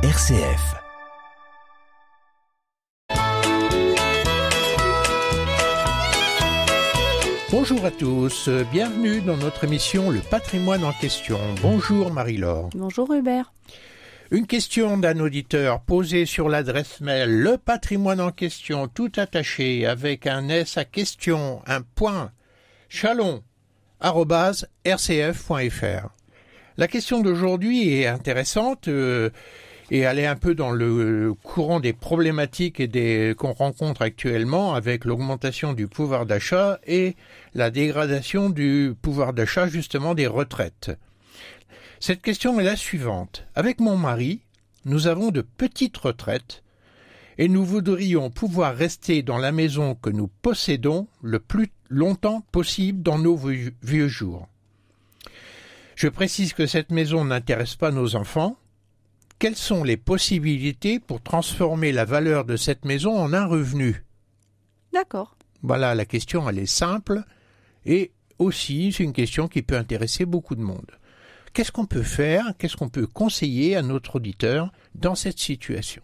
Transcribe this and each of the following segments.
RCF. Bonjour à tous, bienvenue dans notre émission Le patrimoine en question. Bonjour Marie-Laure. Bonjour Hubert. Une question d'un auditeur posée sur l'adresse mail Le patrimoine en question, tout attaché avec un S à question, un point, chalon, rcf.fr. La question d'aujourd'hui est intéressante euh, et est un peu dans le courant des problématiques qu'on rencontre actuellement avec l'augmentation du pouvoir d'achat et la dégradation du pouvoir d'achat justement des retraites. Cette question est la suivante. Avec mon mari, nous avons de petites retraites et nous voudrions pouvoir rester dans la maison que nous possédons le plus longtemps possible dans nos vieux jours. Je précise que cette maison n'intéresse pas nos enfants. Quelles sont les possibilités pour transformer la valeur de cette maison en un revenu? D'accord. Voilà, la question, elle est simple et aussi c'est une question qui peut intéresser beaucoup de monde. Qu'est-ce qu'on peut faire Qu'est-ce qu'on peut conseiller à notre auditeur dans cette situation?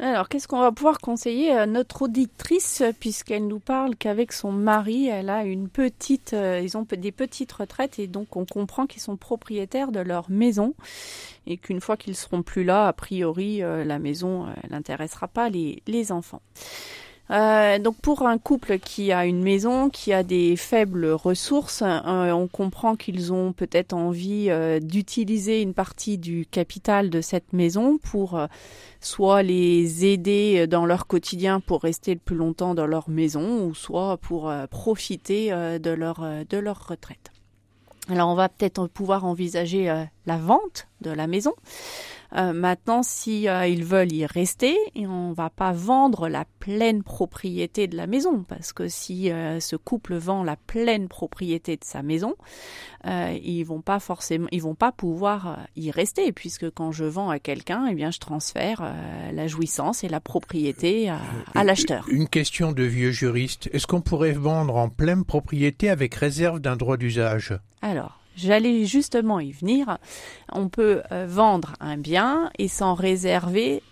Alors, qu'est-ce qu'on va pouvoir conseiller à notre auditrice puisqu'elle nous parle qu'avec son mari, elle a une petite, euh, ils ont des petites retraites et donc on comprend qu'ils sont propriétaires de leur maison et qu'une fois qu'ils seront plus là, a priori, euh, la maison, euh, n'intéressera pas les, les enfants. Euh, donc pour un couple qui a une maison, qui a des faibles ressources, euh, on comprend qu'ils ont peut-être envie euh, d'utiliser une partie du capital de cette maison pour soit les aider dans leur quotidien pour rester le plus longtemps dans leur maison, ou soit pour profiter de leur de leur retraite. Alors on va peut-être pouvoir envisager la vente de la maison. Euh, maintenant, si euh, ils veulent y rester, et on va pas vendre la pleine propriété de la maison, parce que si euh, ce couple vend la pleine propriété de sa maison, ils vont pas forcément, ils vont pas pouvoir y rester, puisque quand je vends à quelqu'un, eh bien, je transfère la jouissance et la propriété à, à l'acheteur. Une question de vieux juriste est-ce qu'on pourrait vendre en pleine propriété avec réserve d'un droit d'usage? Alors. J'allais justement y venir. On peut euh, vendre un bien et s'en réserver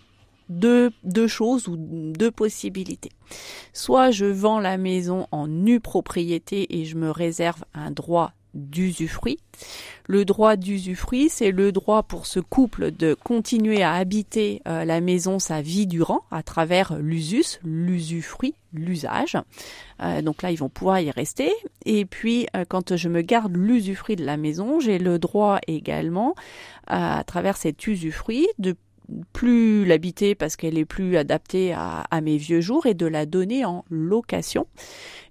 deux, deux choses ou deux possibilités. Soit je vends la maison en nue propriété et je me réserve un droit d'usufruit. Le droit d'usufruit, c'est le droit pour ce couple de continuer à habiter euh, la maison sa vie durant à travers l'usus, l'usufruit, l'usage. Euh, donc là, ils vont pouvoir y rester. Et puis, euh, quand je me garde l'usufruit de la maison, j'ai le droit également, à travers cet usufruit, de plus l'habiter parce qu'elle est plus adaptée à, mes vieux jours et de la donner en location.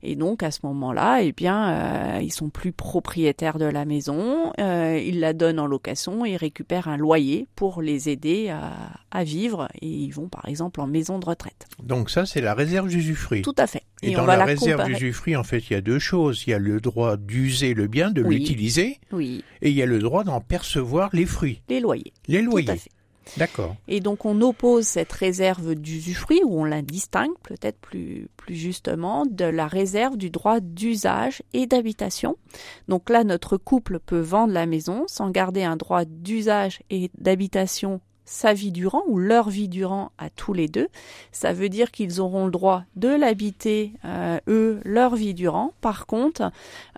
Et donc à ce moment-là, eh bien, euh, ils sont plus propriétaires de la maison, euh, ils la donnent en location et récupèrent un loyer pour les aider à, vivre et ils vont par exemple en maison de retraite. Donc ça, c'est la réserve d'usufruit. Tout à fait. Et, dans la, réserve d'usufruit, en fait, il y a deux choses. Il y a le droit d'user le bien, de l'utiliser. Oui. Et il y a le droit d'en percevoir les fruits. Les loyers. Les loyers. Tout à fait. D'accord. Et donc on oppose cette réserve d'usufruit, ou on la distingue peut-être plus, plus justement, de la réserve du droit d'usage et d'habitation. Donc là, notre couple peut vendre la maison sans garder un droit d'usage et d'habitation sa vie durant ou leur vie durant à tous les deux. Ça veut dire qu'ils auront le droit de l'habiter, euh, eux, leur vie durant. Par contre,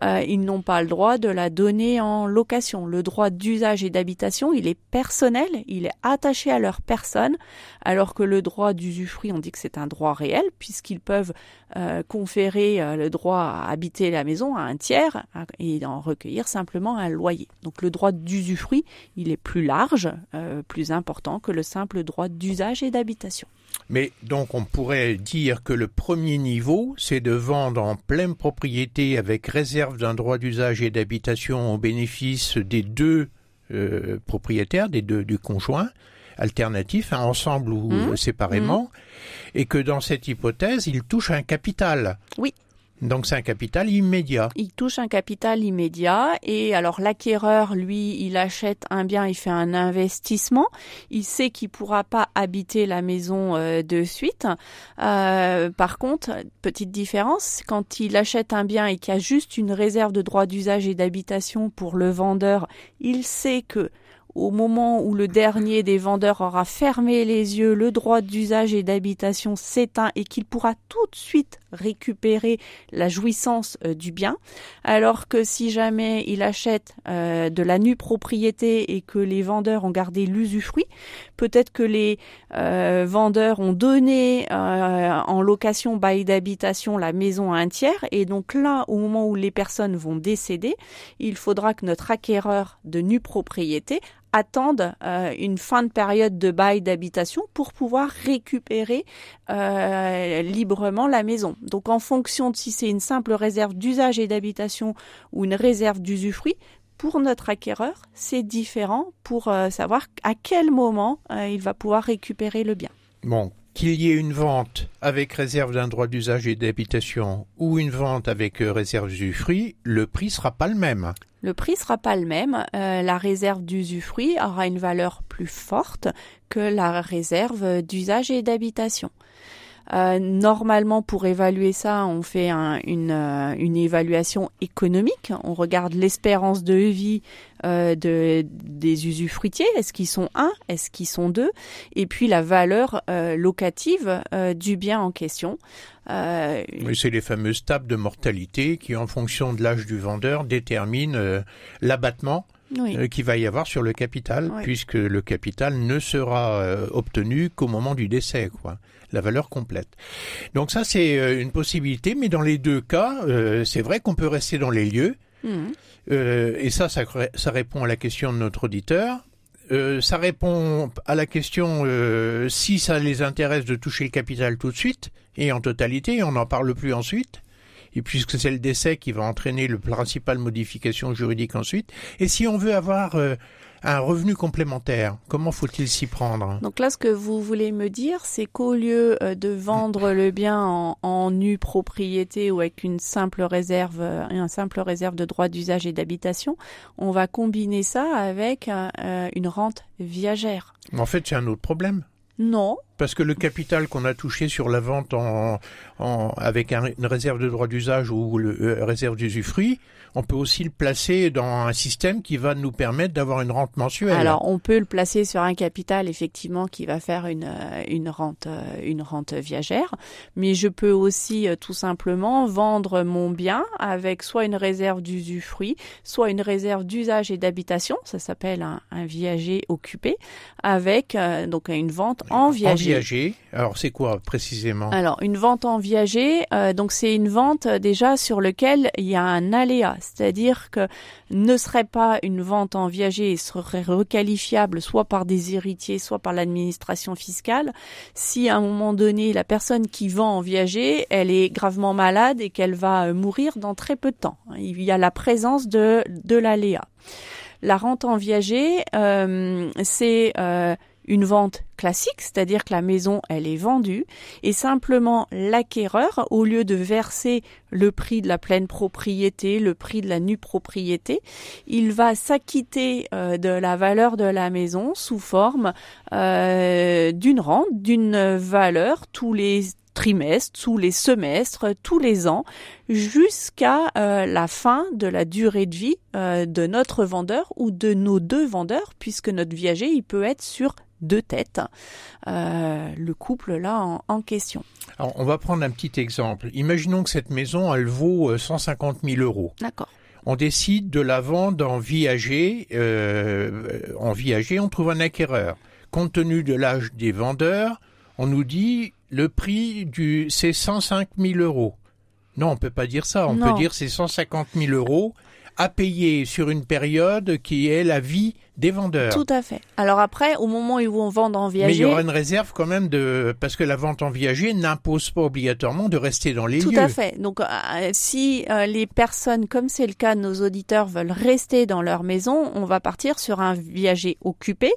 euh, ils n'ont pas le droit de la donner en location. Le droit d'usage et d'habitation, il est personnel, il est attaché à leur personne, alors que le droit d'usufruit, on dit que c'est un droit réel, puisqu'ils peuvent euh, conférer le droit à habiter la maison à un tiers et en recueillir simplement un loyer. Donc le droit d'usufruit, il est plus large, plus important que le simple droit d'usage et d'habitation. Mais donc on pourrait dire que le premier niveau, c'est de vendre en pleine propriété avec réserve d'un droit d'usage et d'habitation au bénéfice des deux euh, propriétaires, des deux du conjoint, alternatif, hein, ensemble ou mmh. séparément, mmh. et que dans cette hypothèse, il touche un capital. Oui. Donc c'est un capital immédiat. Il touche un capital immédiat et alors l'acquéreur, lui, il achète un bien, il fait un investissement. Il sait qu'il pourra pas habiter la maison euh, de suite. Euh, par contre, petite différence, quand il achète un bien et qu'il y a juste une réserve de droit d'usage et d'habitation pour le vendeur, il sait que au moment où le dernier des vendeurs aura fermé les yeux, le droit d'usage et d'habitation s'éteint et qu'il pourra tout de suite récupérer la jouissance euh, du bien, alors que si jamais il achète euh, de la nue propriété et que les vendeurs ont gardé l'usufruit, peut-être que les euh, vendeurs ont donné en location bail d'habitation la maison à un tiers. Et donc là, au moment où les personnes vont décéder, il faudra que notre acquéreur de nue propriété attendent euh, une fin de période de bail d'habitation pour pouvoir récupérer euh, librement la maison. Donc en fonction de si c'est une simple réserve d'usage et d'habitation ou une réserve d'usufruit, pour notre acquéreur, c'est différent pour euh, savoir à quel moment il va pouvoir récupérer le bien. Bon, qu'il y ait une vente avec réserve d'un droit d'usage et d'habitation ou une vente avec réserve d'usufruit, le prix sera pas le même. Le prix sera pas le même. Euh, la réserve d'usufruit aura une valeur plus forte que la réserve d'usage et d'habitation. Euh, normalement, pour évaluer ça, on fait une, euh, une, évaluation économique. On regarde l'espérance de vie euh, de, des usufruitiers. Est-ce qu'ils sont un? Est-ce qu'ils sont deux? Et puis la valeur euh, locative du bien en question. Oui, c'est les fameuses tables de mortalité qui, en fonction de l'âge du vendeur, déterminent l'abattement oui. qu'il va y avoir sur le capital, puisque le capital ne sera obtenu qu'au moment du décès, quoi la valeur complète. Donc ça, c'est euh, une possibilité, mais dans les deux cas, euh, c'est vrai qu'on peut rester dans les lieux. Euh, et ça, ça, ça, répond à la question de notre auditeur. ça répond à la question si ça les intéresse de toucher le capital tout de suite et en totalité, on n'en parle plus ensuite et puisque c'est le décès qui va entraîner le principal modification juridique ensuite. Et si on veut avoir un revenu complémentaire, comment faut-il s'y prendre? Donc là, ce que vous voulez me dire, c'est qu'au lieu euh, de vendre le bien en, en nue propriété ou avec une simple réserve, euh, un simple réserve de droit d'usage et d'habitation, on va combiner ça avec euh, une rente viagère. En fait, c'est un autre problème. Non. Parce que le capital qu'on a touché sur la vente en, en avec une réserve de droit d'usage ou le euh, réserve d'usufruit, on peut aussi le placer dans un système qui va nous permettre d'avoir une rente mensuelle. Alors, on peut le placer sur un capital effectivement qui va faire une euh, une rente euh, une rente viagère, mais je peux aussi tout simplement vendre mon bien avec soit une réserve d'usufruit, soit une réserve d'usage et d'habitation, ça s'appelle un, un viager occupé, avec donc une vente en viager. Alors c'est quoi précisément? Alors une vente en viager, euh, donc c'est une vente euh, déjà sur lequel il y a un aléa, c'est-à-dire que ne serait pas une vente en viager et serait requalifiable soit par des héritiers, soit par l'administration fiscale, si à un moment donné la personne qui vend en viager, elle est gravement malade et qu'elle va euh, mourir dans très peu de temps. Il y a la présence de de l'aléa. La rente en viager, euh, c'est euh, une vente classique, c'est-à-dire que la maison, elle est vendue, et simplement l'acquéreur, au lieu de verser le prix de la pleine propriété, le prix de la nue propriété, il va s'acquitter euh, de la valeur de la maison sous forme euh, d'une rente, d'une valeur tous les trimestres, tous les semestres, tous les ans, jusqu'à euh, la fin de la durée de vie de notre vendeur ou de nos deux vendeurs, puisque notre viager, il peut être sur deux têtes, euh, le couple là en, question. Alors, on va prendre un petit exemple. Imaginons que cette maison, elle vaut 150 euh, 000 euros. D'accord. On décide de la vendre en viager. Euh, en viager, on trouve un acquéreur. Compte tenu de l'âge des vendeurs, on nous dit le prix du c'est 105 000 euros. Non, on peut pas dire ça. On peut dire c'est 150 000 euros à payer sur une période qui est la vie des vendeurs. Tout à fait. Alors après, au moment où ils vont vendre en viager... Mais il y aura une réserve quand même de... Parce que la vente en viager n'impose pas obligatoirement de rester dans les lieux. Tout à fait. Donc euh, si euh, les personnes, comme c'est le cas de nos auditeurs, veulent rester dans leur maison, on va partir sur un viager occupé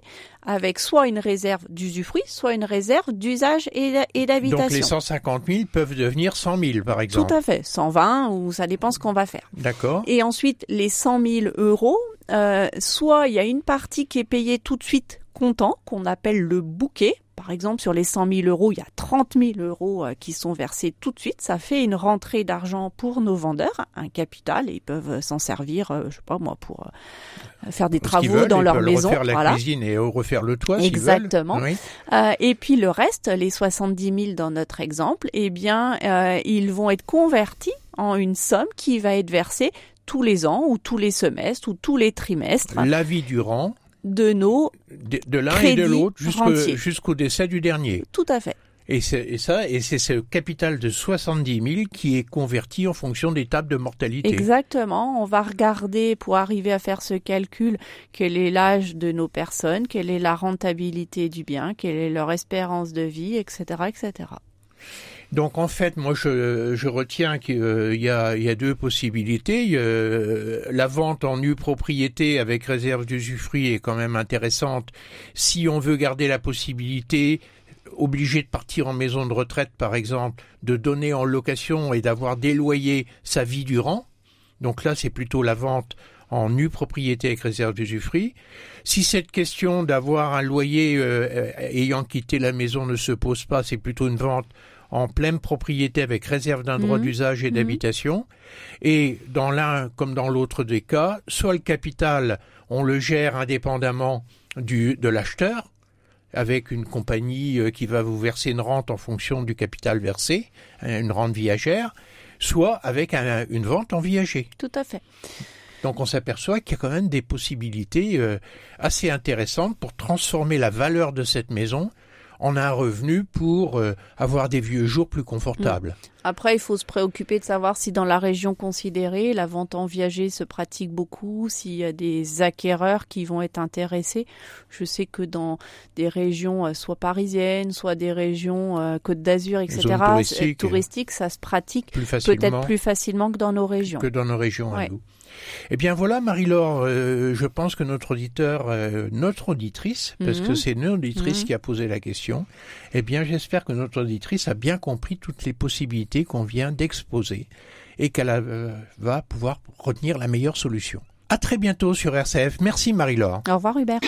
avec soit une réserve d'usufruit, soit une réserve d'usage et d'habitation. Donc les 150 000 peuvent devenir 100 000 par exemple. Tout à fait. 120 ou ça dépend ce qu'on va faire. D'accord. Et ensuite, les 100 000 euros, euh, soit il y a une partie qui est payée tout de suite comptant, qu'on appelle le bouquet, par exemple, sur les 100 000 euros, il y a 30 000 euros euh, qui sont versés tout de suite. Ça fait une rentrée d'argent pour nos vendeurs, un capital, et ils peuvent s'en servir, je sais pas moi, pour faire des travaux dans leur maison. Refaire la cuisine et refaire le toit. Exactement. et puis le reste, les 70 000 dans notre exemple, eh bien, ils vont être convertis en une somme qui va être versée tous les ans ou tous les semestres ou tous les trimestres. La vie durant de nos de, l'un et de l'autre jusqu'au décès du dernier. Tout à fait. Et, et ça, et c'est ce capital de 70 000 qui est converti en fonction des tables de mortalité. Exactement. On va regarder pour arriver à faire ce calcul quel est l'âge de nos personnes, quelle est la rentabilité du bien, quelle est leur espérance de vie, etc., etc. Donc en fait, moi je, retiens qu'il y, a, il y a deux possibilités. la vente en nue propriété avec réserve d'usufruit est quand même intéressante si on veut garder la possibilité obligé de partir en maison de retraite, par exemple, de donner en location et d'avoir des loyers sa vie durant. Donc là, c'est plutôt la vente en nue propriété avec réserve d'usufruit. Si cette question d'avoir un loyer euh, ayant quitté la maison ne se pose pas, c'est plutôt une vente en pleine propriété avec réserve d'un droit mhm. d'usage et mhm. d'habitation. Et dans l'un comme dans l'autre des cas, soit le capital, on le gère indépendamment du, de l'acheteur, avec une compagnie euh, qui va vous verser une rente en fonction du capital versé, hein, une rente viagère, soit avec une vente en viager. Tout à fait. Donc on s'aperçoit qu'il y a quand même des possibilités euh, assez intéressantes pour transformer la valeur de cette maison on a un revenu pour euh, avoir des vieux jours plus confortables. Mm. Après, il faut se préoccuper de savoir si dans la région considérée, la vente en viager se pratique beaucoup, s'il y a des acquéreurs qui vont être intéressés. Je sais que dans des régions euh, soit parisiennes, soit des régions euh, Côte d'Azur, etc., touristiques, ça se pratique peut-être plus facilement que dans nos régions. Que dans nos régions, à nous. Eh bien voilà, Marie-Laure, euh, je pense que notre auditeur, euh, notre auditrice, parce que mhm. c'est notre auditrice mhm. qui a posé la question, eh bien j'espère que notre auditrice a bien compris toutes les possibilités qu'on vient d'exposer et qu'elle euh, va pouvoir retenir la meilleure solution. À très bientôt sur RCF. Merci Marie-Laure. Au revoir Hubert.